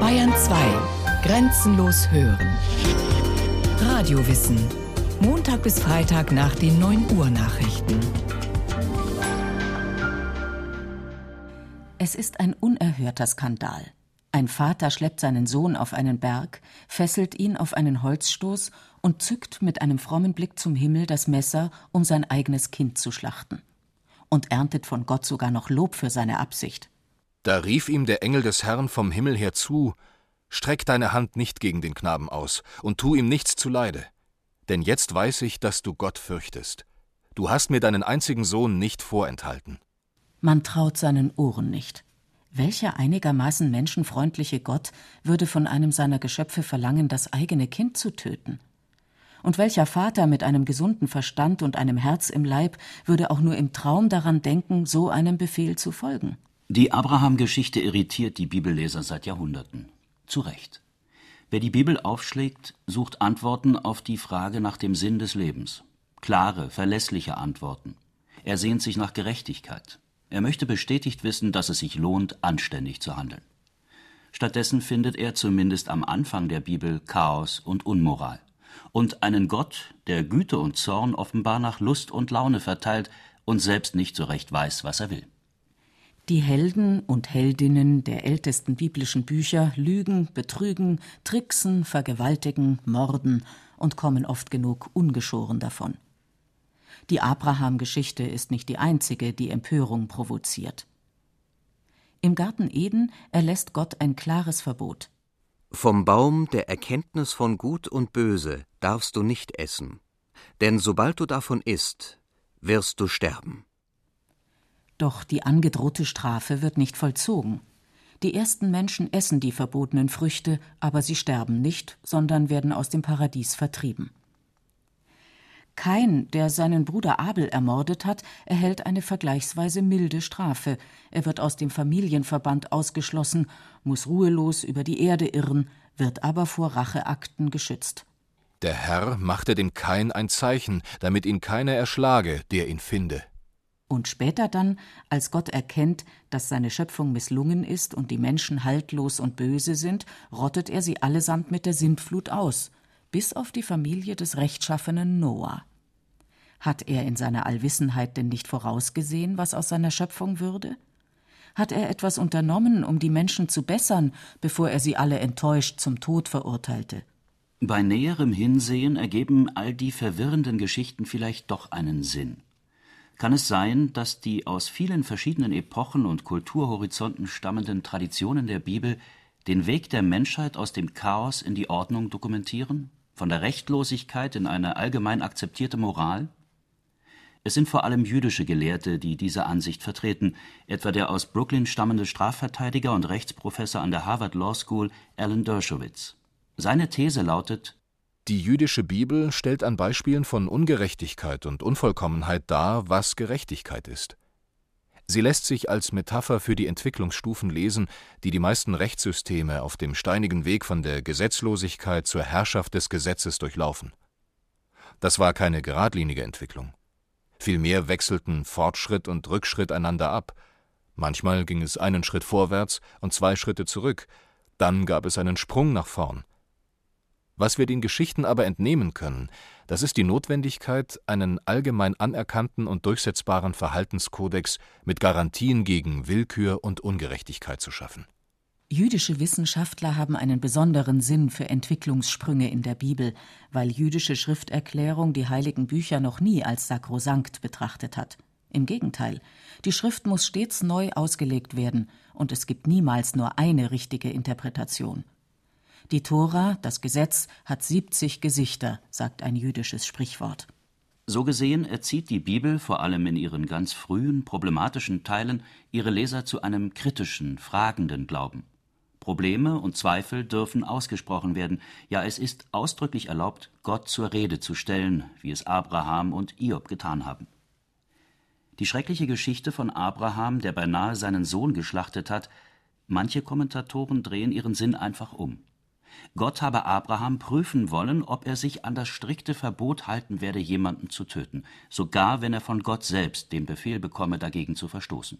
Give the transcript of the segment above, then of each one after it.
Bayern 2. Grenzenlos hören. Radiowissen. Montag bis Freitag nach den 9 Uhr Nachrichten. Es ist ein unerhörter Skandal. Ein Vater schleppt seinen Sohn auf einen Berg, fesselt ihn auf einen Holzstoß und zückt mit einem frommen Blick zum Himmel das Messer, um sein eigenes Kind zu schlachten. Und erntet von Gott sogar noch Lob für seine Absicht. Da rief ihm der Engel des Herrn vom Himmel her zu: Streck deine Hand nicht gegen den Knaben aus und tu ihm nichts zuleide. Denn jetzt weiß ich, dass du Gott fürchtest. Du hast mir deinen einzigen Sohn nicht vorenthalten. Man traut seinen Ohren nicht. Welcher einigermaßen menschenfreundliche Gott würde von einem seiner Geschöpfe verlangen, das eigene Kind zu töten? Und welcher Vater mit einem gesunden Verstand und einem Herz im Leib würde auch nur im Traum daran denken, so einem Befehl zu folgen? Die Abraham-Geschichte irritiert die Bibelleser seit Jahrhunderten. Zu Recht. Wer die Bibel aufschlägt, sucht Antworten auf die Frage nach dem Sinn des Lebens. Klare, verlässliche Antworten. Er sehnt sich nach Gerechtigkeit. Er möchte bestätigt wissen, dass es sich lohnt, anständig zu handeln. Stattdessen findet er zumindest am Anfang der Bibel Chaos und Unmoral und einen Gott, der Güte und Zorn offenbar nach Lust und Laune verteilt und selbst nicht so recht weiß, was er will. Die Helden und Heldinnen der ältesten biblischen Bücher lügen, betrügen, tricksen, vergewaltigen, morden und kommen oft genug ungeschoren davon. Die Abraham-Geschichte ist nicht die einzige, die Empörung provoziert. Im Garten Eden erlässt Gott ein klares Verbot. Vom Baum der Erkenntnis von Gut und Böse darfst du nicht essen, denn sobald du davon isst, wirst du sterben. Doch die angedrohte Strafe wird nicht vollzogen. Die ersten Menschen essen die verbotenen Früchte, aber sie sterben nicht, sondern werden aus dem Paradies vertrieben. Kain, der seinen Bruder Abel ermordet hat, erhält eine vergleichsweise milde Strafe. Er wird aus dem Familienverband ausgeschlossen, muss ruhelos über die Erde irren, wird aber vor Racheakten geschützt. Der Herr machte dem Kain ein Zeichen, damit ihn keiner erschlage, der ihn finde. Und später dann, als Gott erkennt, dass seine Schöpfung misslungen ist und die Menschen haltlos und böse sind, rottet er sie allesamt mit der Sintflut aus bis auf die Familie des rechtschaffenen Noah. Hat er in seiner Allwissenheit denn nicht vorausgesehen, was aus seiner Schöpfung würde? Hat er etwas unternommen, um die Menschen zu bessern, bevor er sie alle enttäuscht zum Tod verurteilte? Bei näherem Hinsehen ergeben all die verwirrenden Geschichten vielleicht doch einen Sinn. Kann es sein, dass die aus vielen verschiedenen Epochen und Kulturhorizonten stammenden Traditionen der Bibel den Weg der Menschheit aus dem Chaos in die Ordnung dokumentieren? von der Rechtlosigkeit in eine allgemein akzeptierte Moral? Es sind vor allem jüdische Gelehrte, die diese Ansicht vertreten, etwa der aus Brooklyn stammende Strafverteidiger und Rechtsprofessor an der Harvard Law School Alan Dershowitz. Seine These lautet Die jüdische Bibel stellt an Beispielen von Ungerechtigkeit und Unvollkommenheit dar, was Gerechtigkeit ist. Sie lässt sich als Metapher für die Entwicklungsstufen lesen, die die meisten Rechtssysteme auf dem steinigen Weg von der Gesetzlosigkeit zur Herrschaft des Gesetzes durchlaufen. Das war keine geradlinige Entwicklung. Vielmehr wechselten Fortschritt und Rückschritt einander ab. Manchmal ging es einen Schritt vorwärts und zwei Schritte zurück, dann gab es einen Sprung nach vorn. Was wir den Geschichten aber entnehmen können, das ist die Notwendigkeit, einen allgemein anerkannten und durchsetzbaren Verhaltenskodex mit Garantien gegen Willkür und Ungerechtigkeit zu schaffen. Jüdische Wissenschaftler haben einen besonderen Sinn für Entwicklungssprünge in der Bibel, weil jüdische Schrifterklärung die heiligen Bücher noch nie als sakrosankt betrachtet hat. Im Gegenteil, die Schrift muss stets neu ausgelegt werden, und es gibt niemals nur eine richtige Interpretation. Die Tora, das Gesetz, hat 70 Gesichter, sagt ein jüdisches Sprichwort. So gesehen erzieht die Bibel vor allem in ihren ganz frühen, problematischen Teilen ihre Leser zu einem kritischen, fragenden Glauben. Probleme und Zweifel dürfen ausgesprochen werden, ja es ist ausdrücklich erlaubt, Gott zur Rede zu stellen, wie es Abraham und Iob getan haben. Die schreckliche Geschichte von Abraham, der beinahe seinen Sohn geschlachtet hat, manche Kommentatoren drehen ihren Sinn einfach um. Gott habe Abraham prüfen wollen, ob er sich an das strikte Verbot halten werde, jemanden zu töten, sogar wenn er von Gott selbst den Befehl bekomme, dagegen zu verstoßen.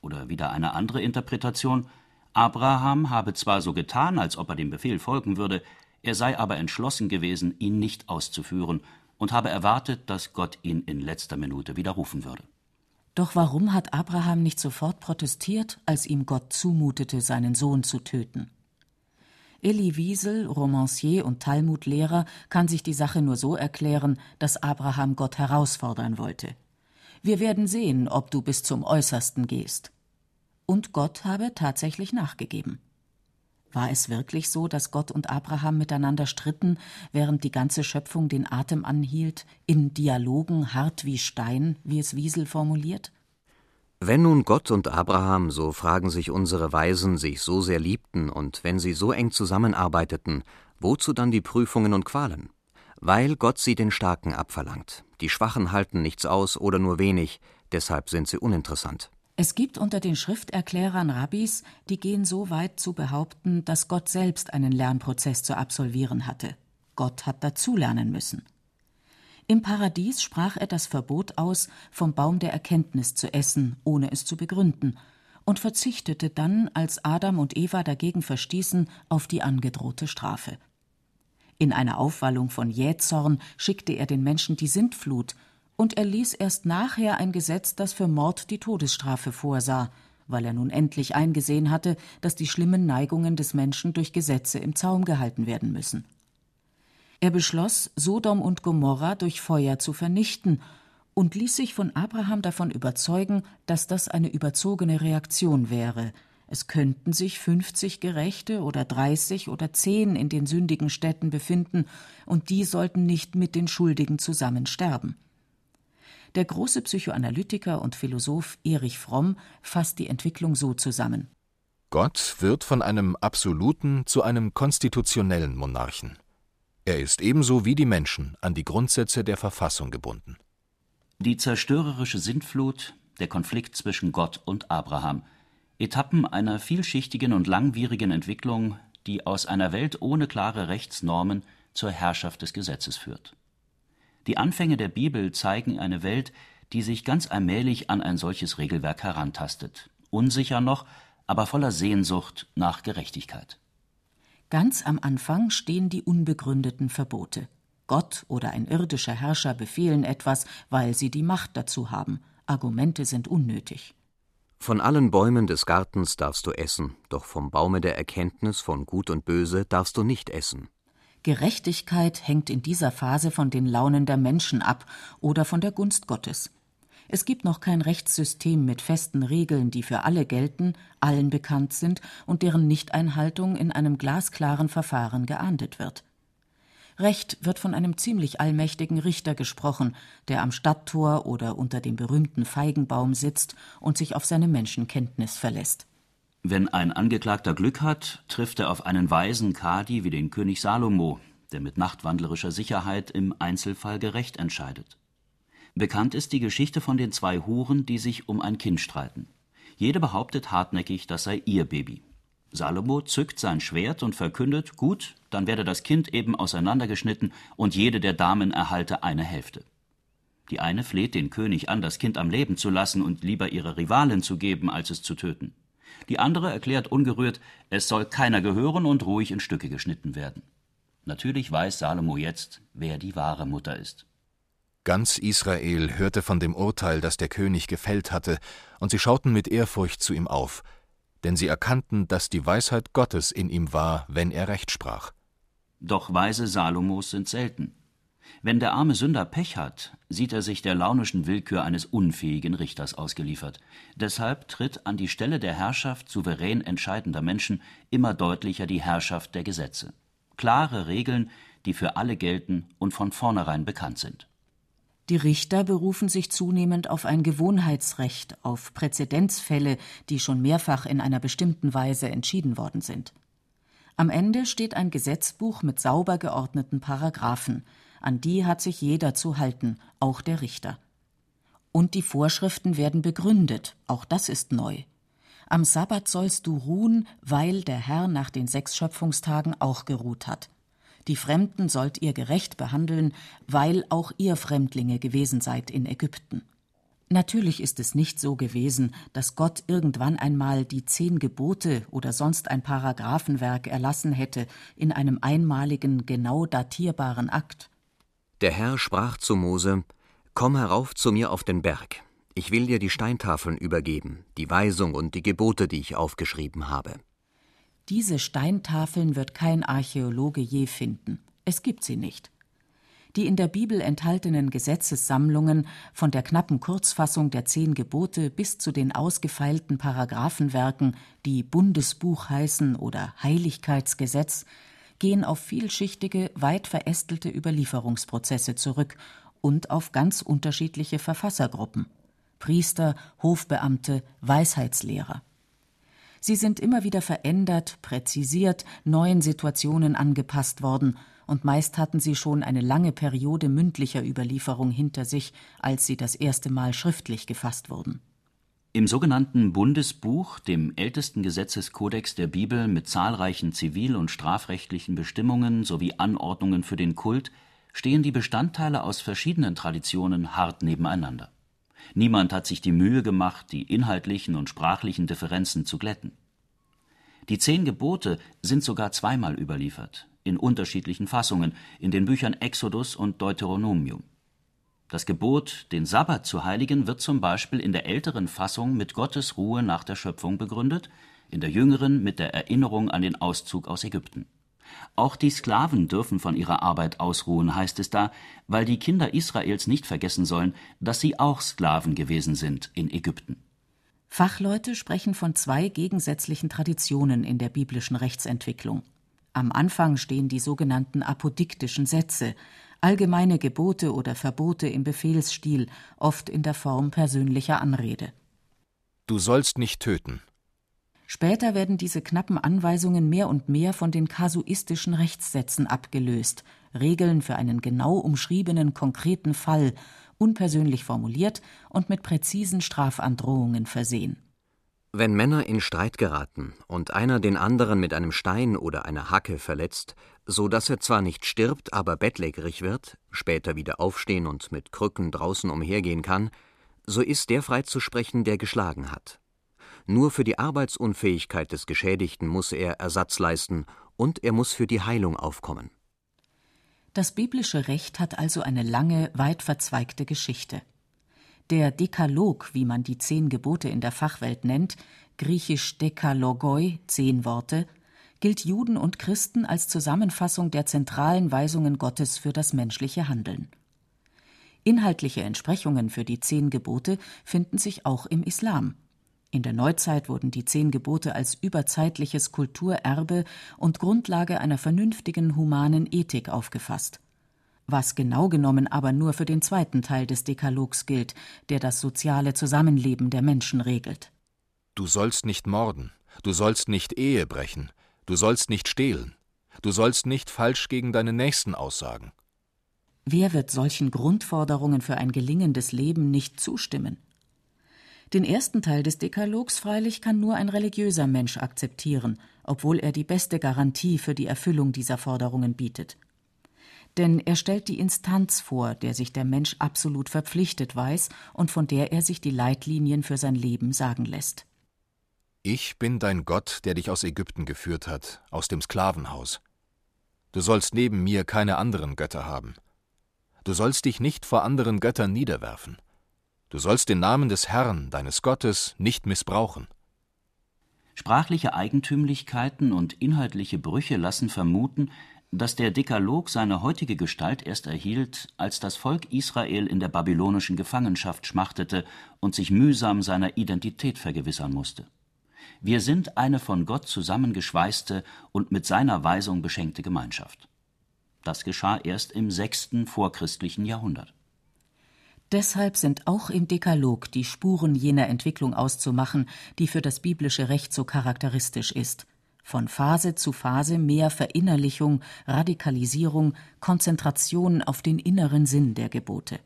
Oder wieder eine andere Interpretation Abraham habe zwar so getan, als ob er dem Befehl folgen würde, er sei aber entschlossen gewesen, ihn nicht auszuführen und habe erwartet, dass Gott ihn in letzter Minute widerrufen würde. Doch warum hat Abraham nicht sofort protestiert, als ihm Gott zumutete, seinen Sohn zu töten? Elie Wiesel, Romancier und Talmudlehrer, kann sich die Sache nur so erklären, dass Abraham Gott herausfordern wollte. Wir werden sehen, ob du bis zum Äußersten gehst. Und Gott habe tatsächlich nachgegeben. War es wirklich so, dass Gott und Abraham miteinander stritten, während die ganze Schöpfung den Atem anhielt, in Dialogen hart wie Stein, wie es Wiesel formuliert? Wenn nun Gott und Abraham, so fragen sich unsere Weisen, sich so sehr liebten und wenn sie so eng zusammenarbeiteten, wozu dann die Prüfungen und Qualen? Weil Gott sie den Starken abverlangt. Die Schwachen halten nichts aus oder nur wenig, deshalb sind sie uninteressant. Es gibt unter den Schrifterklärern Rabbis, die gehen so weit zu behaupten, dass Gott selbst einen Lernprozess zu absolvieren hatte. Gott hat dazulernen müssen. Im Paradies sprach er das Verbot aus, vom Baum der Erkenntnis zu essen, ohne es zu begründen, und verzichtete dann, als Adam und Eva dagegen verstießen, auf die angedrohte Strafe. In einer Aufwallung von Jähzorn schickte er den Menschen die Sintflut, und er ließ erst nachher ein Gesetz, das für Mord die Todesstrafe vorsah, weil er nun endlich eingesehen hatte, dass die schlimmen Neigungen des Menschen durch Gesetze im Zaum gehalten werden müssen. Er beschloss, Sodom und Gomorra durch Feuer zu vernichten und ließ sich von Abraham davon überzeugen, dass das eine überzogene Reaktion wäre. Es könnten sich fünfzig Gerechte oder dreißig oder zehn in den sündigen Städten befinden, und die sollten nicht mit den Schuldigen zusammen sterben. Der große Psychoanalytiker und Philosoph Erich Fromm fasst die Entwicklung so zusammen. Gott wird von einem absoluten zu einem konstitutionellen Monarchen. Er ist ebenso wie die Menschen an die Grundsätze der Verfassung gebunden. Die zerstörerische Sintflut, der Konflikt zwischen Gott und Abraham, Etappen einer vielschichtigen und langwierigen Entwicklung, die aus einer Welt ohne klare Rechtsnormen zur Herrschaft des Gesetzes führt. Die Anfänge der Bibel zeigen eine Welt, die sich ganz allmählich an ein solches Regelwerk herantastet, unsicher noch, aber voller Sehnsucht nach Gerechtigkeit. Ganz am Anfang stehen die unbegründeten Verbote. Gott oder ein irdischer Herrscher befehlen etwas, weil sie die Macht dazu haben. Argumente sind unnötig. Von allen Bäumen des Gartens darfst du essen, doch vom Baume der Erkenntnis von Gut und Böse darfst du nicht essen. Gerechtigkeit hängt in dieser Phase von den Launen der Menschen ab oder von der Gunst Gottes. Es gibt noch kein Rechtssystem mit festen Regeln, die für alle gelten, allen bekannt sind und deren Nichteinhaltung in einem glasklaren Verfahren geahndet wird. Recht wird von einem ziemlich allmächtigen Richter gesprochen, der am Stadttor oder unter dem berühmten Feigenbaum sitzt und sich auf seine Menschenkenntnis verlässt. Wenn ein Angeklagter Glück hat, trifft er auf einen weisen Kadi wie den König Salomo, der mit nachtwandlerischer Sicherheit im Einzelfall gerecht entscheidet. Bekannt ist die Geschichte von den zwei Huren, die sich um ein Kind streiten. Jede behauptet hartnäckig, das sei ihr Baby. Salomo zückt sein Schwert und verkündet, gut, dann werde das Kind eben auseinandergeschnitten und jede der Damen erhalte eine Hälfte. Die eine fleht den König an, das Kind am Leben zu lassen und lieber ihre Rivalin zu geben, als es zu töten. Die andere erklärt ungerührt, es soll keiner gehören und ruhig in Stücke geschnitten werden. Natürlich weiß Salomo jetzt, wer die wahre Mutter ist. Ganz Israel hörte von dem Urteil, das der König gefällt hatte, und sie schauten mit Ehrfurcht zu ihm auf, denn sie erkannten, dass die Weisheit Gottes in ihm war, wenn er Recht sprach. Doch Weise Salomos sind selten. Wenn der arme Sünder Pech hat, sieht er sich der launischen Willkür eines unfähigen Richters ausgeliefert. Deshalb tritt an die Stelle der Herrschaft souverän entscheidender Menschen immer deutlicher die Herrschaft der Gesetze. Klare Regeln, die für alle gelten und von vornherein bekannt sind. Die Richter berufen sich zunehmend auf ein Gewohnheitsrecht, auf Präzedenzfälle, die schon mehrfach in einer bestimmten Weise entschieden worden sind. Am Ende steht ein Gesetzbuch mit sauber geordneten Paragraphen, an die hat sich jeder zu halten, auch der Richter. Und die Vorschriften werden begründet, auch das ist neu. Am Sabbat sollst du ruhen, weil der Herr nach den sechs Schöpfungstagen auch geruht hat. Die Fremden sollt ihr gerecht behandeln, weil auch ihr Fremdlinge gewesen seid in Ägypten. Natürlich ist es nicht so gewesen, dass Gott irgendwann einmal die zehn Gebote oder sonst ein Paragraphenwerk erlassen hätte in einem einmaligen, genau datierbaren Akt. Der Herr sprach zu Mose: Komm herauf zu mir auf den Berg. Ich will dir die Steintafeln übergeben, die Weisung und die Gebote, die ich aufgeschrieben habe. Diese Steintafeln wird kein Archäologe je finden. Es gibt sie nicht. Die in der Bibel enthaltenen Gesetzessammlungen, von der knappen Kurzfassung der Zehn Gebote bis zu den ausgefeilten Paragraphenwerken, die Bundesbuch heißen oder Heiligkeitsgesetz, gehen auf vielschichtige, weit verästelte Überlieferungsprozesse zurück und auf ganz unterschiedliche Verfassergruppen Priester, Hofbeamte, Weisheitslehrer. Sie sind immer wieder verändert, präzisiert, neuen Situationen angepasst worden und meist hatten sie schon eine lange Periode mündlicher Überlieferung hinter sich, als sie das erste Mal schriftlich gefasst wurden. Im sogenannten Bundesbuch, dem ältesten Gesetzeskodex der Bibel mit zahlreichen zivil- und strafrechtlichen Bestimmungen sowie Anordnungen für den Kult, stehen die Bestandteile aus verschiedenen Traditionen hart nebeneinander. Niemand hat sich die Mühe gemacht, die inhaltlichen und sprachlichen Differenzen zu glätten. Die zehn Gebote sind sogar zweimal überliefert in unterschiedlichen Fassungen in den Büchern Exodus und Deuteronomium. Das Gebot, den Sabbat zu heiligen, wird zum Beispiel in der älteren Fassung mit Gottes Ruhe nach der Schöpfung begründet, in der jüngeren mit der Erinnerung an den Auszug aus Ägypten. Auch die Sklaven dürfen von ihrer Arbeit ausruhen, heißt es da, weil die Kinder Israels nicht vergessen sollen, dass sie auch Sklaven gewesen sind in Ägypten. Fachleute sprechen von zwei gegensätzlichen Traditionen in der biblischen Rechtsentwicklung. Am Anfang stehen die sogenannten apodiktischen Sätze, allgemeine Gebote oder Verbote im Befehlsstil, oft in der Form persönlicher Anrede. Du sollst nicht töten. Später werden diese knappen Anweisungen mehr und mehr von den kasuistischen Rechtssätzen abgelöst, Regeln für einen genau umschriebenen konkreten Fall, unpersönlich formuliert und mit präzisen Strafandrohungen versehen. Wenn Männer in Streit geraten und einer den anderen mit einem Stein oder einer Hacke verletzt, so dass er zwar nicht stirbt, aber bettlägerig wird, später wieder aufstehen und mit Krücken draußen umhergehen kann, so ist der freizusprechen, der geschlagen hat. Nur für die Arbeitsunfähigkeit des Geschädigten muss er Ersatz leisten und er muss für die Heilung aufkommen. Das biblische Recht hat also eine lange, weit verzweigte Geschichte. Der Dekalog, wie man die zehn Gebote in der Fachwelt nennt, griechisch Dekalogoi, zehn Worte, gilt Juden und Christen als Zusammenfassung der zentralen Weisungen Gottes für das menschliche Handeln. Inhaltliche Entsprechungen für die zehn Gebote finden sich auch im Islam. In der Neuzeit wurden die zehn Gebote als überzeitliches Kulturerbe und Grundlage einer vernünftigen humanen Ethik aufgefasst was genau genommen aber nur für den zweiten Teil des Dekalogs gilt, der das soziale Zusammenleben der Menschen regelt. Du sollst nicht morden, du sollst nicht Ehe brechen, du sollst nicht stehlen, du sollst nicht falsch gegen deine Nächsten aussagen. Wer wird solchen Grundforderungen für ein gelingendes Leben nicht zustimmen? Den ersten Teil des Dekalogs freilich kann nur ein religiöser Mensch akzeptieren, obwohl er die beste Garantie für die Erfüllung dieser Forderungen bietet denn er stellt die Instanz vor, der sich der Mensch absolut verpflichtet weiß und von der er sich die Leitlinien für sein Leben sagen lässt. Ich bin dein Gott, der dich aus Ägypten geführt hat, aus dem Sklavenhaus. Du sollst neben mir keine anderen Götter haben. Du sollst dich nicht vor anderen Göttern niederwerfen. Du sollst den Namen des Herrn, deines Gottes, nicht missbrauchen. Sprachliche Eigentümlichkeiten und inhaltliche Brüche lassen vermuten, dass der Dekalog seine heutige Gestalt erst erhielt, als das Volk Israel in der babylonischen Gefangenschaft schmachtete und sich mühsam seiner Identität vergewissern musste. Wir sind eine von Gott zusammengeschweißte und mit seiner Weisung beschenkte Gemeinschaft. Das geschah erst im sechsten vorchristlichen Jahrhundert. Deshalb sind auch im Dekalog die Spuren jener Entwicklung auszumachen, die für das biblische Recht so charakteristisch ist von Phase zu Phase mehr Verinnerlichung, Radikalisierung, Konzentration auf den inneren Sinn der Gebote.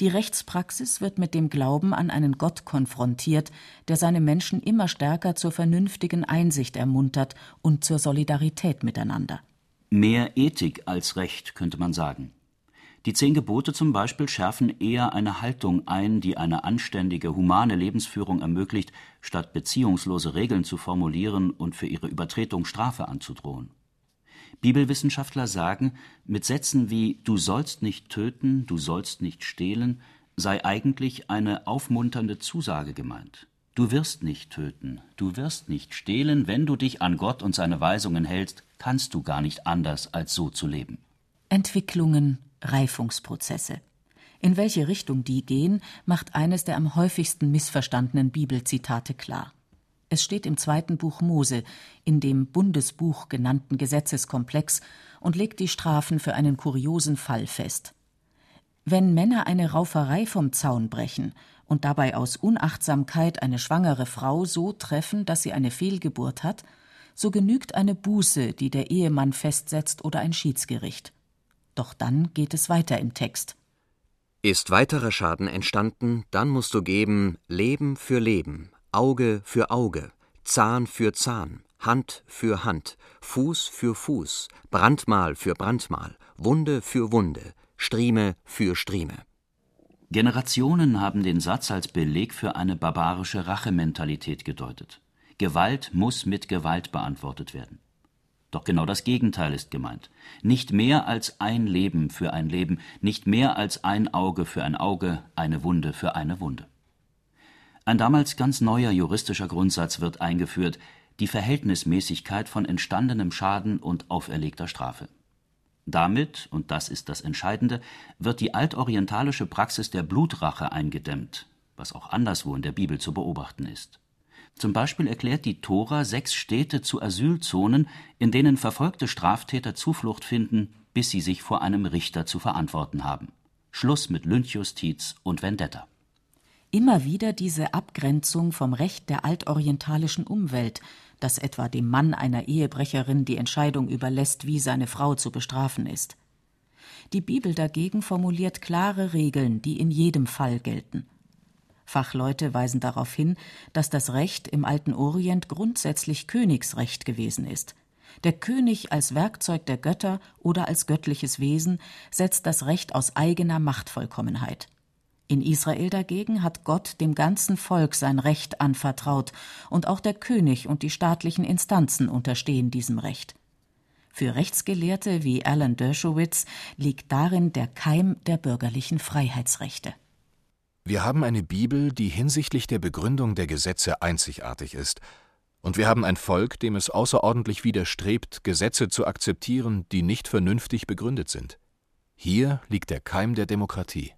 Die Rechtspraxis wird mit dem Glauben an einen Gott konfrontiert, der seine Menschen immer stärker zur vernünftigen Einsicht ermuntert und zur Solidarität miteinander. Mehr Ethik als Recht, könnte man sagen. Die zehn Gebote zum Beispiel schärfen eher eine Haltung ein, die eine anständige, humane Lebensführung ermöglicht, statt beziehungslose Regeln zu formulieren und für ihre Übertretung Strafe anzudrohen. Bibelwissenschaftler sagen, mit Sätzen wie Du sollst nicht töten, du sollst nicht stehlen sei eigentlich eine aufmunternde Zusage gemeint. Du wirst nicht töten, du wirst nicht stehlen, wenn du dich an Gott und seine Weisungen hältst, kannst du gar nicht anders, als so zu leben. Entwicklungen, Reifungsprozesse. In welche Richtung die gehen, macht eines der am häufigsten missverstandenen Bibelzitate klar. Es steht im zweiten Buch Mose, in dem Bundesbuch genannten Gesetzeskomplex, und legt die Strafen für einen kuriosen Fall fest. Wenn Männer eine Rauferei vom Zaun brechen und dabei aus Unachtsamkeit eine schwangere Frau so treffen, dass sie eine Fehlgeburt hat, so genügt eine Buße, die der Ehemann festsetzt oder ein Schiedsgericht. Doch dann geht es weiter im Text. Ist weiterer Schaden entstanden, dann musst du geben Leben für Leben, Auge für Auge, Zahn für Zahn, Hand für Hand, Fuß für Fuß, Brandmal für Brandmal, Wunde für Wunde, Strieme für Strieme. Generationen haben den Satz als Beleg für eine barbarische Rachementalität gedeutet. Gewalt muss mit Gewalt beantwortet werden. Doch genau das Gegenteil ist gemeint. Nicht mehr als ein Leben für ein Leben, nicht mehr als ein Auge für ein Auge, eine Wunde für eine Wunde. Ein damals ganz neuer juristischer Grundsatz wird eingeführt, die Verhältnismäßigkeit von entstandenem Schaden und auferlegter Strafe. Damit, und das ist das Entscheidende, wird die altorientalische Praxis der Blutrache eingedämmt, was auch anderswo in der Bibel zu beobachten ist. Zum Beispiel erklärt die Tora sechs Städte zu Asylzonen, in denen verfolgte Straftäter Zuflucht finden, bis sie sich vor einem Richter zu verantworten haben. Schluss mit Lynchjustiz und Vendetta. Immer wieder diese Abgrenzung vom Recht der altorientalischen Umwelt, das etwa dem Mann einer Ehebrecherin die Entscheidung überlässt, wie seine Frau zu bestrafen ist. Die Bibel dagegen formuliert klare Regeln, die in jedem Fall gelten. Fachleute weisen darauf hin, dass das Recht im alten Orient grundsätzlich Königsrecht gewesen ist. Der König als Werkzeug der Götter oder als göttliches Wesen setzt das Recht aus eigener Machtvollkommenheit. In Israel dagegen hat Gott dem ganzen Volk sein Recht anvertraut, und auch der König und die staatlichen Instanzen unterstehen diesem Recht. Für Rechtsgelehrte wie Alan Dershowitz liegt darin der Keim der bürgerlichen Freiheitsrechte. Wir haben eine Bibel, die hinsichtlich der Begründung der Gesetze einzigartig ist, und wir haben ein Volk, dem es außerordentlich widerstrebt, Gesetze zu akzeptieren, die nicht vernünftig begründet sind. Hier liegt der Keim der Demokratie.